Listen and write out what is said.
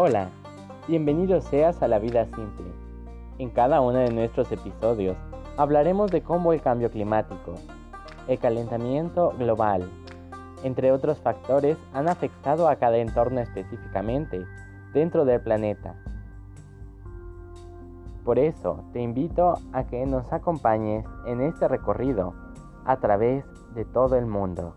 Hola, bienvenido seas a la vida simple. En cada uno de nuestros episodios hablaremos de cómo el cambio climático, el calentamiento global, entre otros factores, han afectado a cada entorno específicamente dentro del planeta. Por eso te invito a que nos acompañes en este recorrido a través de todo el mundo.